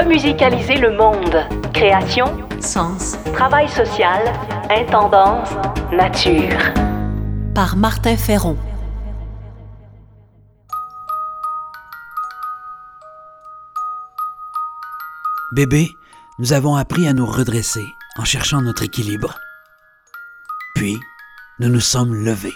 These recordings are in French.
Remusicaliser le monde. Création, sens, travail social, intendance, nature. Par Martin Ferron. Bébé, nous avons appris à nous redresser en cherchant notre équilibre. Puis, nous nous sommes levés.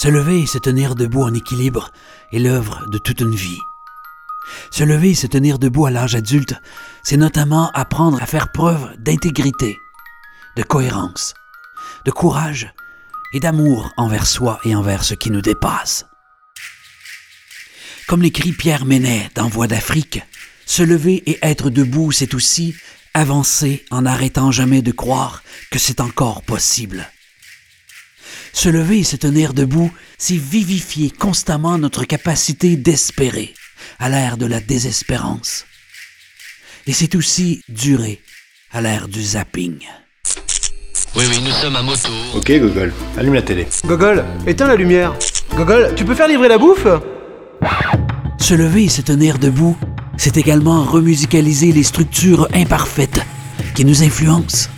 Se lever et se tenir debout en équilibre est l'œuvre de toute une vie. Se lever et se tenir debout à l'âge adulte, c'est notamment apprendre à faire preuve d'intégrité, de cohérence, de courage et d'amour envers soi et envers ce qui nous dépasse. Comme l'écrit Pierre Ménet dans Voix d'Afrique, se lever et être debout, c'est aussi avancer en n'arrêtant jamais de croire que c'est encore possible. Se lever et se tenir debout, c'est vivifier constamment notre capacité d'espérer à l'ère de la désespérance. Et c'est aussi durer à l'ère du zapping. Oui, oui, nous sommes à moto. Ok, Google, allume la télé. Gogol, éteins la lumière. Gogol, tu peux faire livrer la bouffe? Se lever et se tenir debout, c'est également remusicaliser les structures imparfaites qui nous influencent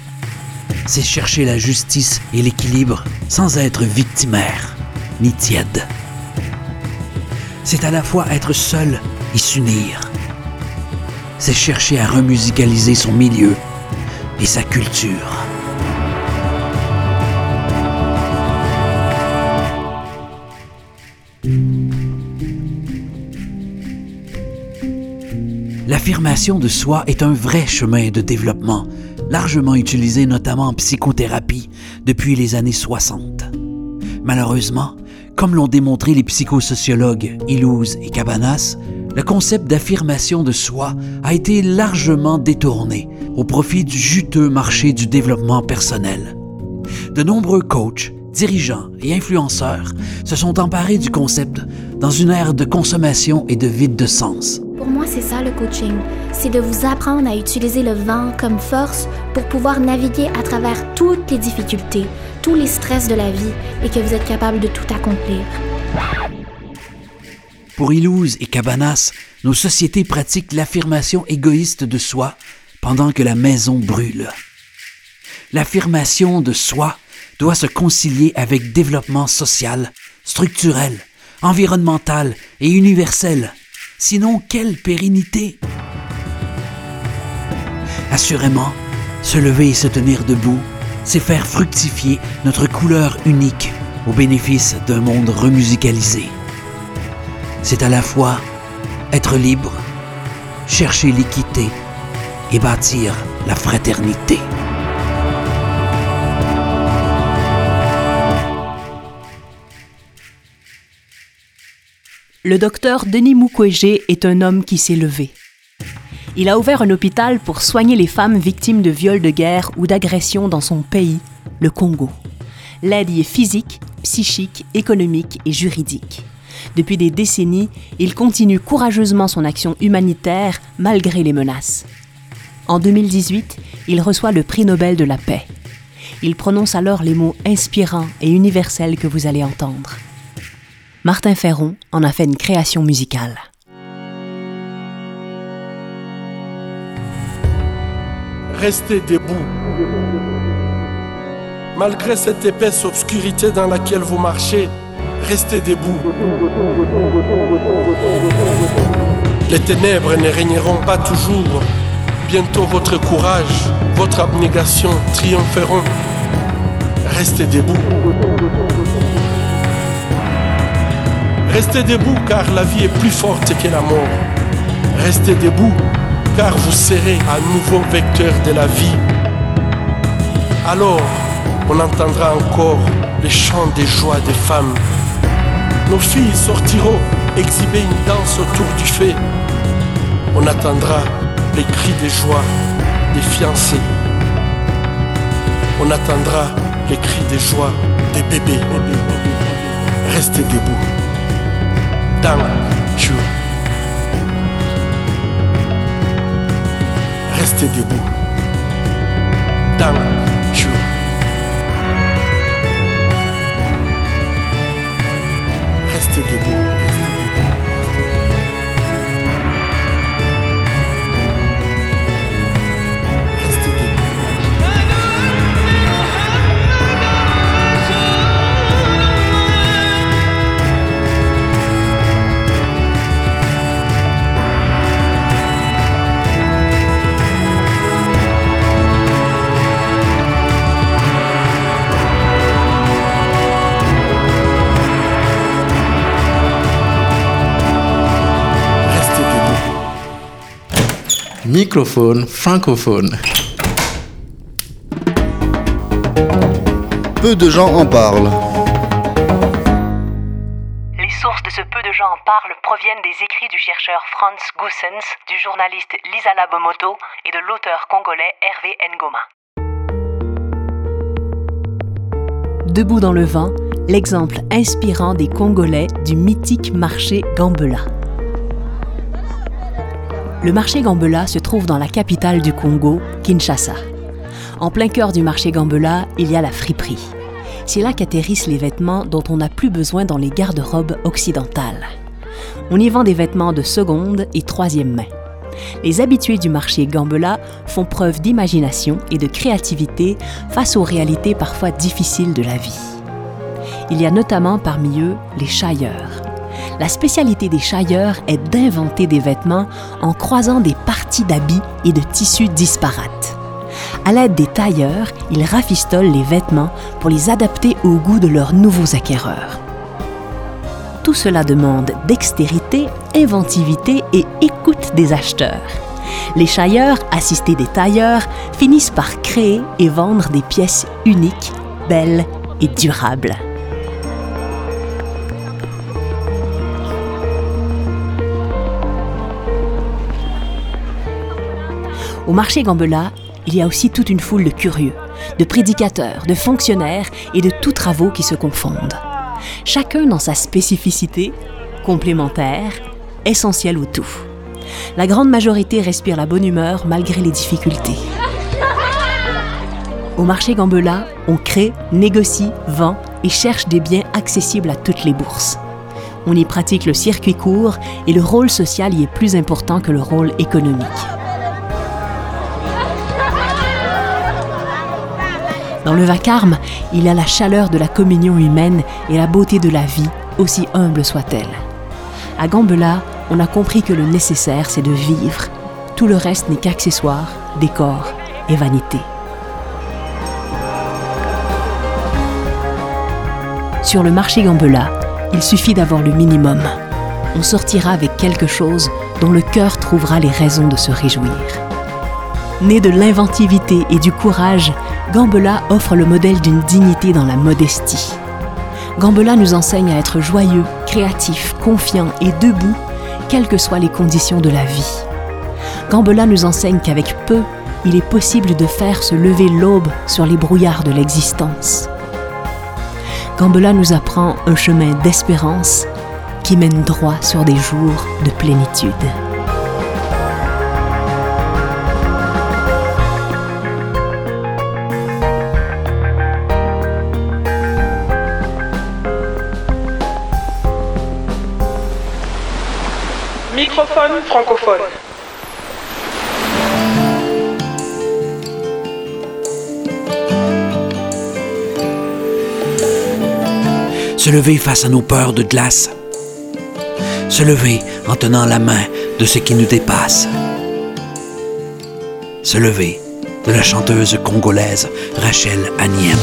c'est chercher la justice et l'équilibre sans être victimaire ni tiède. C'est à la fois être seul et s'unir. C'est chercher à remusicaliser son milieu et sa culture. L'affirmation de soi est un vrai chemin de développement largement utilisé notamment en psychothérapie depuis les années 60. Malheureusement, comme l'ont démontré les psychosociologues Illouz et Cabanas, le concept d'affirmation de soi a été largement détourné au profit du juteux marché du développement personnel. De nombreux coachs, dirigeants et influenceurs se sont emparés du concept dans une ère de consommation et de vide de sens. Pour moi, c'est ça le coaching. C'est de vous apprendre à utiliser le vent comme force pour pouvoir naviguer à travers toutes les difficultés, tous les stress de la vie et que vous êtes capable de tout accomplir. Pour Ilouz et Cabanas, nos sociétés pratiquent l'affirmation égoïste de soi pendant que la maison brûle. L'affirmation de soi doit se concilier avec développement social, structurel, environnemental et universel Sinon, quelle pérennité Assurément, se lever et se tenir debout, c'est faire fructifier notre couleur unique au bénéfice d'un monde remusicalisé. C'est à la fois être libre, chercher l'équité et bâtir la fraternité. Le docteur Denis Mukwege est un homme qui s'est levé. Il a ouvert un hôpital pour soigner les femmes victimes de viols de guerre ou d'agressions dans son pays, le Congo. L'aide y est physique, psychique, économique et juridique. Depuis des décennies, il continue courageusement son action humanitaire malgré les menaces. En 2018, il reçoit le prix Nobel de la paix. Il prononce alors les mots inspirants et universels que vous allez entendre. Martin Ferron en a fait une création musicale. Restez debout. Malgré cette épaisse obscurité dans laquelle vous marchez, restez debout. Les ténèbres ne régneront pas toujours. Bientôt votre courage, votre abnégation triompheront. Restez debout. Restez debout car la vie est plus forte que la mort. Restez debout car vous serez un nouveau vecteur de la vie. Alors, on entendra encore les chants des joies des femmes. Nos filles sortiront exhiber une danse autour du feu. On attendra les cris des joies des fiancés. On attendra les cris des joies des bébés. Restez debout. Thank you. Restez debout. Thank you. Restez debout. Microphone francophone. Peu de gens en parlent. Les sources de ce peu de gens en parlent proviennent des écrits du chercheur Franz Goossens, du journaliste Lisa Labomoto et de l'auteur congolais Hervé Ngoma. Debout dans le vent, l'exemple inspirant des Congolais du mythique marché Gambela. Le marché Gambela se trouve dans la capitale du Congo, Kinshasa. En plein cœur du marché Gambela, il y a la friperie. C'est là qu'atterrissent les vêtements dont on n'a plus besoin dans les garde-robes occidentales. On y vend des vêtements de seconde et troisième main. Les habitués du marché Gambela font preuve d'imagination et de créativité face aux réalités parfois difficiles de la vie. Il y a notamment parmi eux les chailleurs. La spécialité des chailleurs est d'inventer des vêtements en croisant des parties d'habits et de tissus disparates. À l'aide des tailleurs, ils rafistolent les vêtements pour les adapter au goût de leurs nouveaux acquéreurs. Tout cela demande dextérité, inventivité et écoute des acheteurs. Les chailleurs, assistés des tailleurs, finissent par créer et vendre des pièces uniques, belles et durables. Au marché Gambela, il y a aussi toute une foule de curieux, de prédicateurs, de fonctionnaires et de tous travaux qui se confondent. Chacun dans sa spécificité, complémentaire, essentielle au tout. La grande majorité respire la bonne humeur malgré les difficultés. Au marché Gambela, on crée, négocie, vend et cherche des biens accessibles à toutes les bourses. On y pratique le circuit court et le rôle social y est plus important que le rôle économique. Dans le vacarme, il a la chaleur de la communion humaine et la beauté de la vie, aussi humble soit-elle. À Gambela, on a compris que le nécessaire, c'est de vivre. Tout le reste n'est qu'accessoire, décor et vanité. Sur le marché Gambela, il suffit d'avoir le minimum. On sortira avec quelque chose dont le cœur trouvera les raisons de se réjouir. Né de l'inventivité et du courage, Gambela offre le modèle d'une dignité dans la modestie. Gambela nous enseigne à être joyeux, créatif, confiant et debout, quelles que soient les conditions de la vie. Gambela nous enseigne qu'avec peu, il est possible de faire se lever l'aube sur les brouillards de l'existence. Gambela nous apprend un chemin d'espérance qui mène droit sur des jours de plénitude. Francophone. Se lever face à nos peurs de glace. Se lever en tenant la main de ce qui nous dépasse. Se lever de la chanteuse congolaise Rachel Agniem.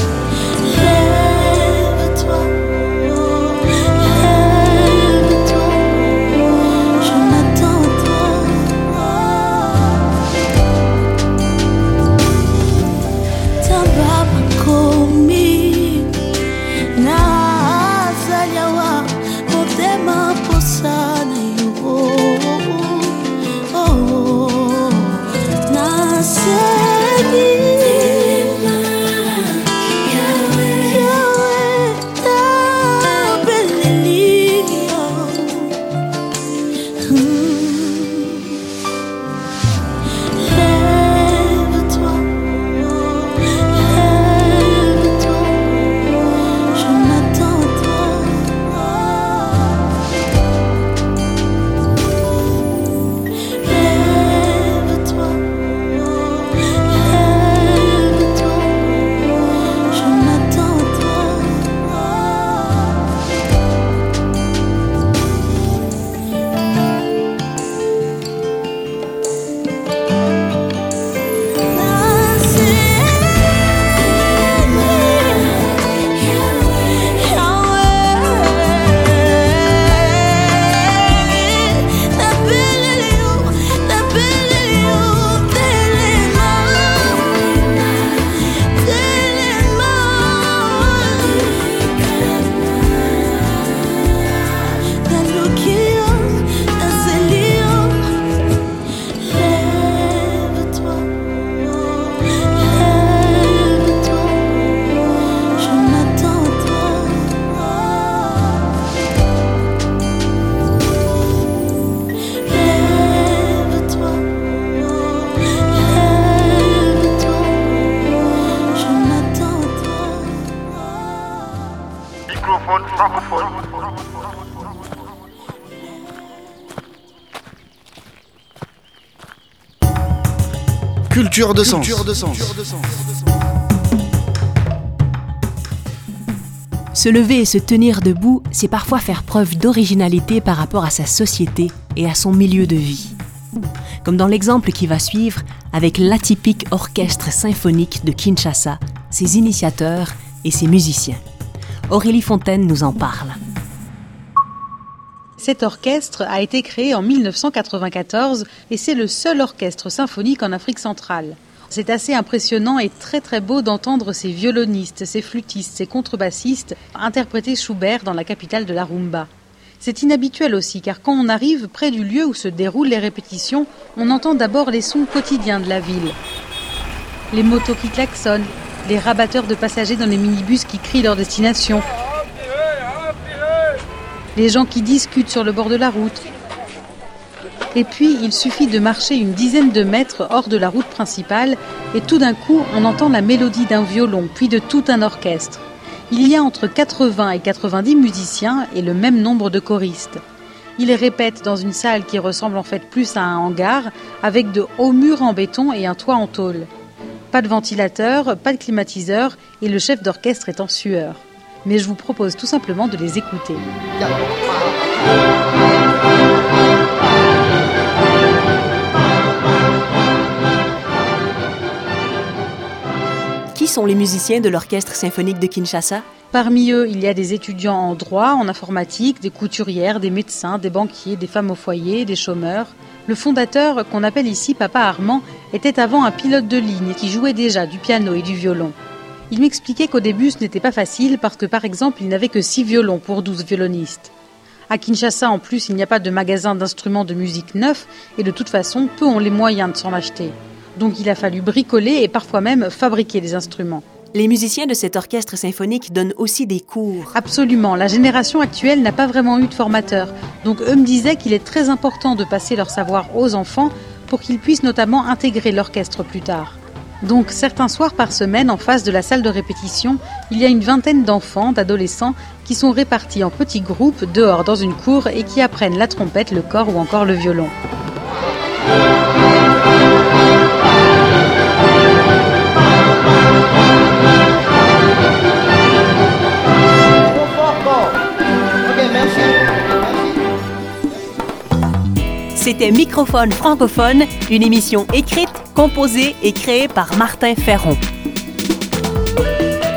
Culture de sens. Se lever et se tenir debout, c'est parfois faire preuve d'originalité par rapport à sa société et à son milieu de vie. Comme dans l'exemple qui va suivre avec l'atypique orchestre symphonique de Kinshasa, ses initiateurs et ses musiciens. Aurélie Fontaine nous en parle. Cet orchestre a été créé en 1994 et c'est le seul orchestre symphonique en Afrique centrale. C'est assez impressionnant et très très beau d'entendre ces violonistes, ces flûtistes, ces contrebassistes interpréter Schubert dans la capitale de la rumba. C'est inhabituel aussi car quand on arrive près du lieu où se déroulent les répétitions, on entend d'abord les sons quotidiens de la ville. Les motos qui klaxonnent, les rabatteurs de passagers dans les minibus qui crient leur destination, les gens qui discutent sur le bord de la route. Et puis, il suffit de marcher une dizaine de mètres hors de la route principale et tout d'un coup, on entend la mélodie d'un violon, puis de tout un orchestre. Il y a entre 80 et 90 musiciens et le même nombre de choristes. Ils répètent dans une salle qui ressemble en fait plus à un hangar, avec de hauts murs en béton et un toit en tôle. Pas de ventilateur, pas de climatiseur, et le chef d'orchestre est en sueur. Mais je vous propose tout simplement de les écouter. Qui sont les musiciens de l'orchestre symphonique de Kinshasa? Parmi eux, il y a des étudiants en droit, en informatique, des couturières, des médecins, des banquiers, des femmes au foyer, des chômeurs. Le fondateur, qu'on appelle ici Papa Armand, était avant un pilote de ligne qui jouait déjà du piano et du violon. Il m'expliquait qu'au début ce n'était pas facile parce que par exemple il n'avait que 6 violons pour 12 violonistes. À Kinshasa en plus il n'y a pas de magasin d'instruments de musique neufs et de toute façon peu ont les moyens de s'en acheter. Donc il a fallu bricoler et parfois même fabriquer des instruments. Les musiciens de cet orchestre symphonique donnent aussi des cours. Absolument, la génération actuelle n'a pas vraiment eu de formateur. Donc eux me disaient qu'il est très important de passer leur savoir aux enfants pour qu'ils puissent notamment intégrer l'orchestre plus tard. Donc certains soirs par semaine, en face de la salle de répétition, il y a une vingtaine d'enfants, d'adolescents, qui sont répartis en petits groupes dehors dans une cour et qui apprennent la trompette, le corps ou encore le violon. C'était Microphone francophone, une émission écrite, composée et créée par Martin Ferron.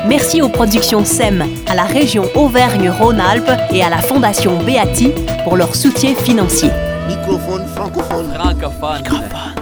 Merci aux productions SEM, à la région Auvergne-Rhône-Alpes et à la Fondation Beati pour leur soutien financier. Microphone francophone. Francophone.